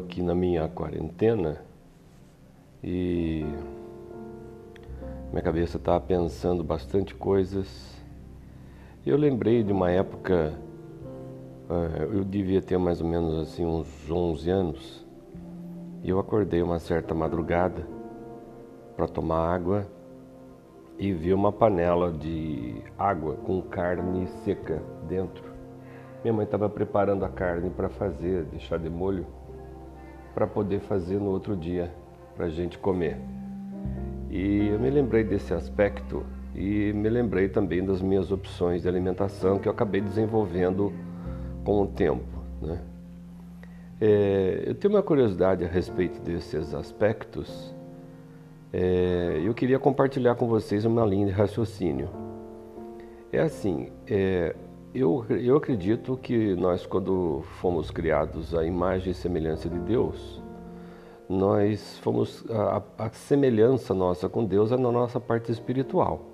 aqui na minha quarentena e minha cabeça estava pensando bastante coisas. Eu lembrei de uma época, eh, eu devia ter mais ou menos assim uns 11 anos, e eu acordei uma certa madrugada para tomar água e vi uma panela de água com carne seca dentro. Minha mãe estava preparando a carne para fazer, deixar de molho para poder fazer no outro dia para a gente comer. E eu me lembrei desse aspecto e me lembrei também das minhas opções de alimentação que eu acabei desenvolvendo com o tempo. Né? É, eu tenho uma curiosidade a respeito desses aspectos. É, eu queria compartilhar com vocês uma linha de raciocínio. É assim, é, eu, eu acredito que nós, quando fomos criados à imagem e semelhança de Deus, nós fomos. A, a semelhança nossa com Deus é na nossa parte espiritual.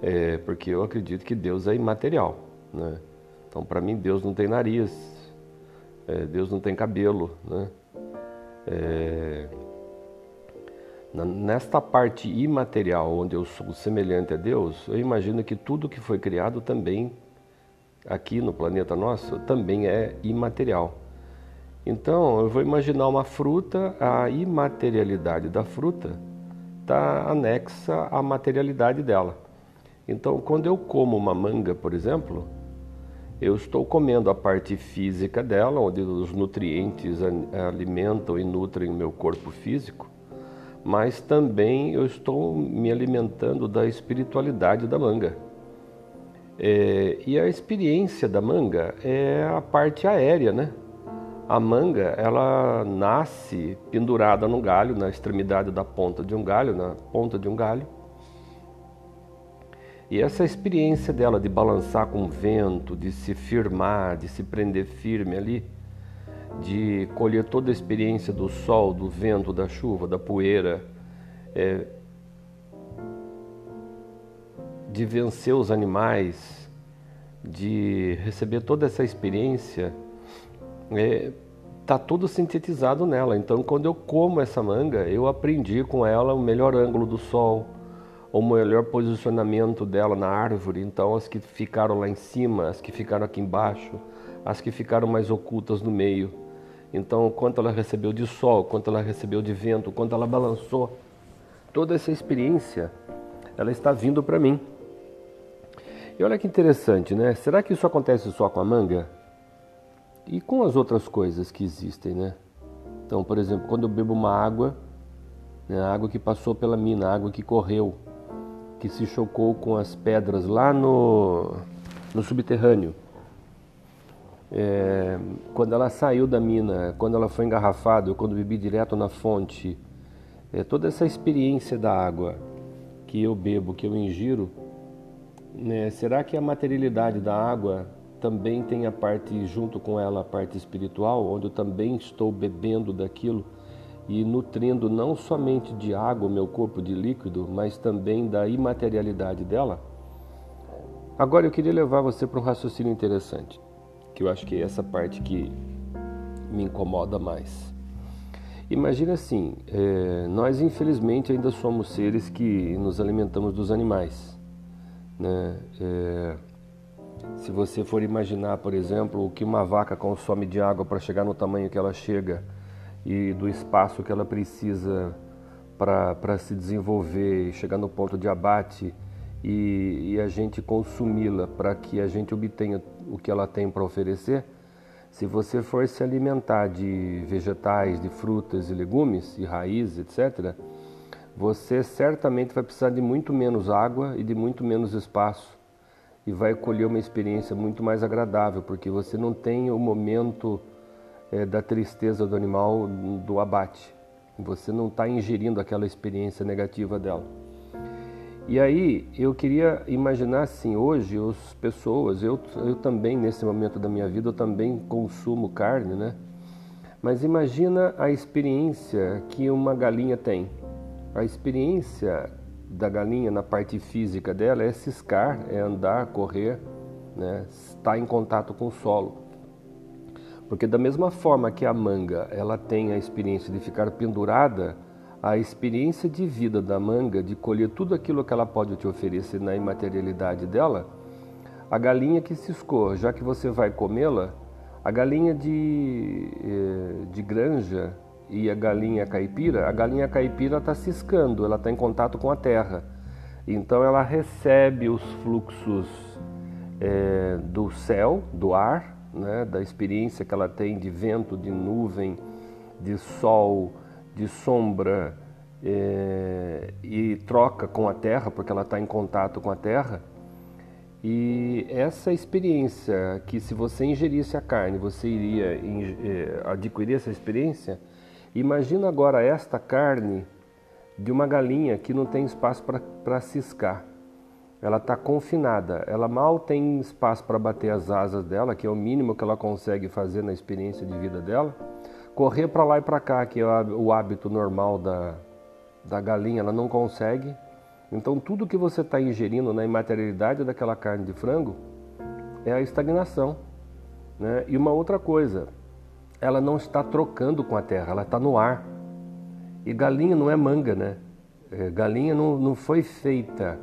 É, porque eu acredito que Deus é imaterial. Né? Então, para mim, Deus não tem nariz, é, Deus não tem cabelo. Né? É, nesta parte imaterial, onde eu sou semelhante a Deus, eu imagino que tudo que foi criado também aqui no planeta nosso também é imaterial. Então, eu vou imaginar uma fruta, a imaterialidade da fruta está anexa à materialidade dela. Então, quando eu como uma manga, por exemplo, eu estou comendo a parte física dela, onde os nutrientes alimentam e nutrem o meu corpo físico, mas também eu estou me alimentando da espiritualidade da manga. É, e a experiência da manga é a parte aérea, né? A manga, ela nasce pendurada no galho, na extremidade da ponta de um galho, na ponta de um galho. E essa experiência dela de balançar com o vento, de se firmar, de se prender firme ali, de colher toda a experiência do sol, do vento, da chuva, da poeira, é, de vencer os animais, de receber toda essa experiência, está é, tá tudo sintetizado nela. Então, quando eu como essa manga, eu aprendi com ela o melhor ângulo do sol, o melhor posicionamento dela na árvore. Então, as que ficaram lá em cima, as que ficaram aqui embaixo, as que ficaram mais ocultas no meio. Então, quanto ela recebeu de sol, quanto ela recebeu de vento, quanto ela balançou, toda essa experiência, ela está vindo para mim. E olha que interessante, né? Será que isso acontece só com a manga? E com as outras coisas que existem, né? Então, por exemplo, quando eu bebo uma água, né, a água que passou pela mina, a água que correu, que se chocou com as pedras lá no, no subterrâneo. É, quando ela saiu da mina, quando ela foi engarrafada, ou quando bebi direto na fonte, é, toda essa experiência da água que eu bebo, que eu ingiro, né? Será que a materialidade da água também tem a parte, junto com ela, a parte espiritual, onde eu também estou bebendo daquilo e nutrindo não somente de água o meu corpo de líquido, mas também da imaterialidade dela? Agora eu queria levar você para um raciocínio interessante, que eu acho que é essa parte que me incomoda mais. Imagina assim, é, nós infelizmente ainda somos seres que nos alimentamos dos animais. Né? É, se você for imaginar, por exemplo, o que uma vaca consome de água para chegar no tamanho que ela chega e do espaço que ela precisa para se desenvolver e chegar no ponto de abate e, e a gente consumi-la para que a gente obtenha o que ela tem para oferecer, se você for se alimentar de vegetais, de frutas e legumes e raízes, etc., você certamente vai precisar de muito menos água e de muito menos espaço e vai colher uma experiência muito mais agradável, porque você não tem o momento é, da tristeza do animal do abate. Você não está ingerindo aquela experiência negativa dela. E aí eu queria imaginar assim, hoje as pessoas, eu, eu também nesse momento da minha vida, eu também consumo carne, né? Mas imagina a experiência que uma galinha tem a experiência da galinha na parte física dela é ciscar, é andar, correr, né? estar em contato com o solo. Porque da mesma forma que a manga ela tem a experiência de ficar pendurada, a experiência de vida da manga, de colher tudo aquilo que ela pode te oferecer na imaterialidade dela, a galinha que ciscou, já que você vai comê-la, a galinha de, eh, de granja e a galinha caipira, a galinha caipira está ciscando, ela está em contato com a terra. Então ela recebe os fluxos é, do céu, do ar, né, da experiência que ela tem de vento, de nuvem, de sol, de sombra é, e troca com a terra, porque ela está em contato com a terra. E essa experiência, que se você ingerisse a carne, você iria é, adquirir essa experiência, imagina agora esta carne de uma galinha que não tem espaço para ciscar. Ela está confinada, ela mal tem espaço para bater as asas dela, que é o mínimo que ela consegue fazer na experiência de vida dela correr para lá e para cá, que é o hábito normal da, da galinha, ela não consegue. Então, tudo que você está ingerindo na imaterialidade daquela carne de frango é a estagnação. Né? E uma outra coisa, ela não está trocando com a terra, ela está no ar. E galinha não é manga, né? É, galinha não, não foi feita.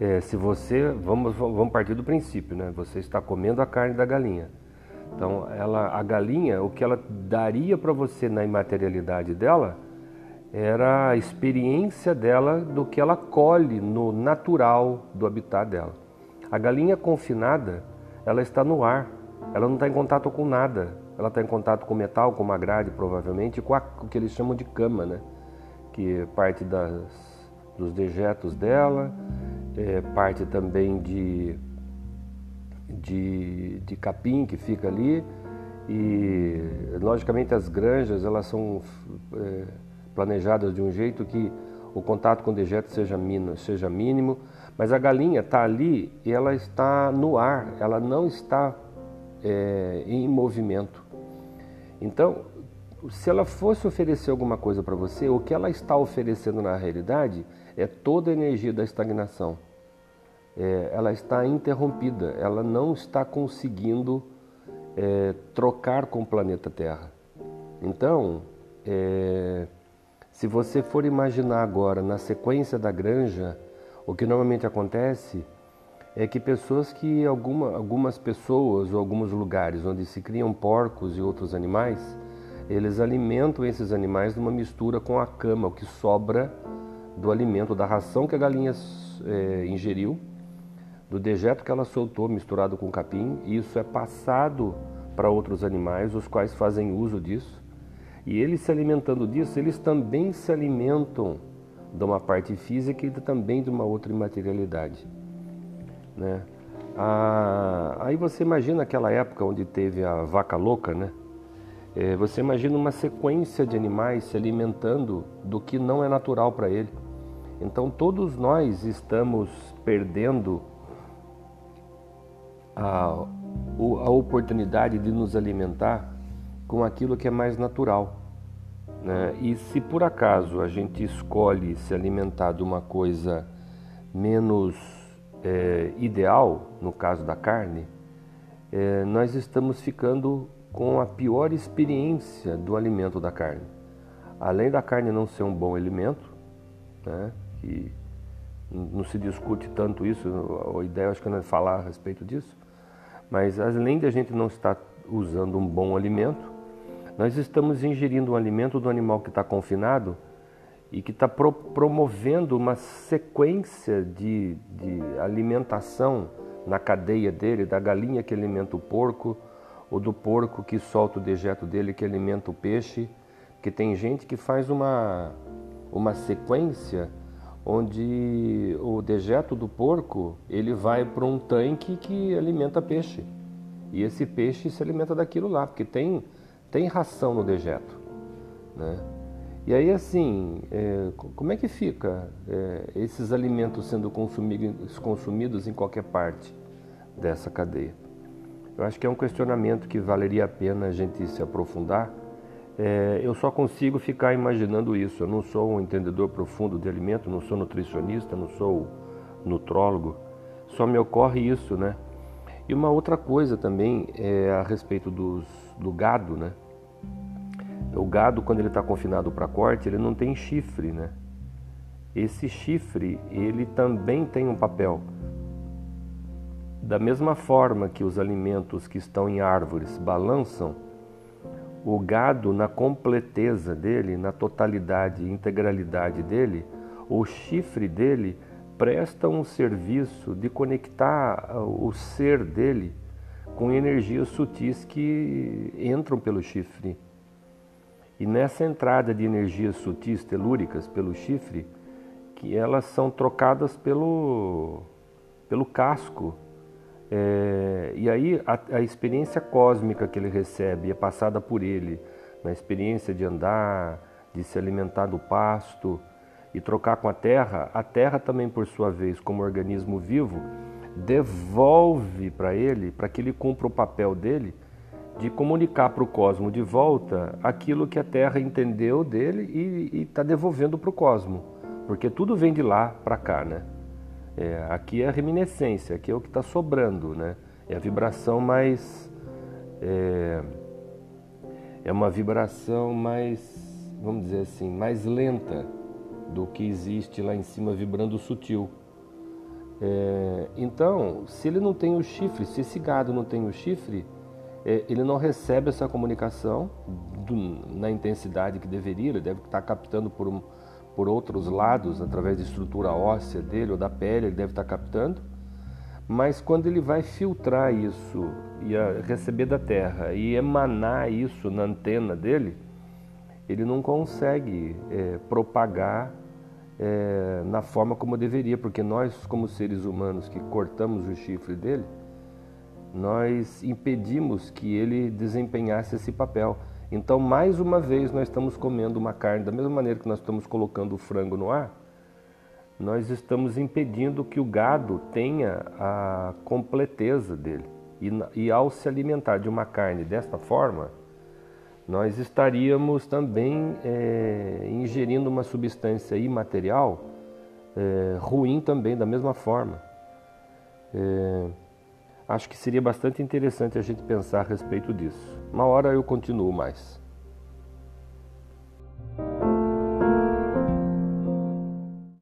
É, se você, vamos, vamos partir do princípio, né? Você está comendo a carne da galinha. Então, ela, a galinha, o que ela daria para você na imaterialidade dela era a experiência dela do que ela colhe no natural do habitat dela. A galinha confinada, ela está no ar, ela não está em contato com nada. Ela está em contato com metal, com uma grade, provavelmente, com a, o que eles chamam de cama, né? Que parte das, dos dejetos dela, é parte também de de, de capim que fica ali e logicamente as granjas elas são é, planejadas de um jeito que o contato com o dejeto seja mínimo, seja mínimo, mas a galinha está ali e ela está no ar, ela não está é, em movimento. Então, se ela fosse oferecer alguma coisa para você, o que ela está oferecendo na realidade é toda a energia da estagnação é, ela está interrompida, ela não está conseguindo é, trocar com o planeta Terra. Então, é, se você for imaginar agora na sequência da granja, o que normalmente acontece é que pessoas que alguma, algumas pessoas ou alguns lugares onde se criam porcos e outros animais, eles alimentam esses animais numa mistura com a cama, o que sobra do alimento da ração que a galinha é, ingeriu do dejeto que ela soltou misturado com capim, e isso é passado para outros animais, os quais fazem uso disso. E eles se alimentando disso, eles também se alimentam de uma parte física e também de uma outra imaterialidade. Né? Ah, aí você imagina aquela época onde teve a vaca louca, né? É, você imagina uma sequência de animais se alimentando do que não é natural para ele. Então todos nós estamos perdendo a, a oportunidade de nos alimentar com aquilo que é mais natural. Né? E se por acaso a gente escolhe se alimentar de uma coisa menos é, ideal, no caso da carne, é, nós estamos ficando com a pior experiência do alimento da carne. Além da carne não ser um bom alimento, né, que não se discute tanto isso, a ideia acho que não é falar a respeito disso, mas além de a gente não estar usando um bom alimento, nós estamos ingerindo um alimento do animal que está confinado e que está pro promovendo uma sequência de, de alimentação na cadeia dele, da galinha que alimenta o porco, ou do porco que solta o dejeto dele que alimenta o peixe, que tem gente que faz uma, uma sequência onde o dejeto do porco ele vai para um tanque que alimenta peixe. E esse peixe se alimenta daquilo lá porque tem tem ração no dejeto né e aí assim é, como é que fica é, esses alimentos sendo consumidos consumidos em qualquer parte dessa cadeia eu acho que é um questionamento que valeria a pena a gente se aprofundar é, eu só consigo ficar imaginando isso. Eu não sou um entendedor profundo de alimento, não sou nutricionista, não sou nutrólogo. Só me ocorre isso, né? E uma outra coisa também é a respeito dos, do gado, né? O gado, quando ele está confinado para corte, ele não tem chifre, né? Esse chifre, ele também tem um papel. Da mesma forma que os alimentos que estão em árvores balançam, o gado, na completeza dele, na totalidade e integralidade dele, o chifre dele presta um serviço de conectar o ser dele com energias sutis que entram pelo chifre. E nessa entrada de energias sutis telúricas pelo chifre, que elas são trocadas pelo, pelo casco. É, e aí a, a experiência cósmica que ele recebe é passada por ele, na experiência de andar, de se alimentar do pasto e trocar com a terra, a terra também, por sua vez, como organismo vivo, devolve para ele, para que ele cumpra o papel dele de comunicar para o cosmo de volta aquilo que a Terra entendeu dele e está devolvendo para o cosmo, porque tudo vem de lá para cá, né? É, aqui é a reminiscência, aqui é o que está sobrando, né? É a vibração mais é, é uma vibração mais, vamos dizer assim, mais lenta do que existe lá em cima vibrando sutil. É, então, se ele não tem o chifre, se esse gado não tem o chifre, ele não recebe essa comunicação do, na intensidade que deveria, ele deve estar captando por, um, por outros lados, através da estrutura óssea dele ou da pele, ele deve estar captando. Mas quando ele vai filtrar isso e receber da terra e emanar isso na antena dele, ele não consegue é, propagar é, na forma como deveria, porque nós, como seres humanos que cortamos o chifre dele, nós impedimos que ele desempenhasse esse papel. Então, mais uma vez, nós estamos comendo uma carne, da mesma maneira que nós estamos colocando o frango no ar, nós estamos impedindo que o gado tenha a completeza dele. E, e ao se alimentar de uma carne desta forma, nós estaríamos também é, ingerindo uma substância imaterial é, ruim também, da mesma forma. É, acho que seria bastante interessante a gente pensar a respeito disso. Uma hora eu continuo mais.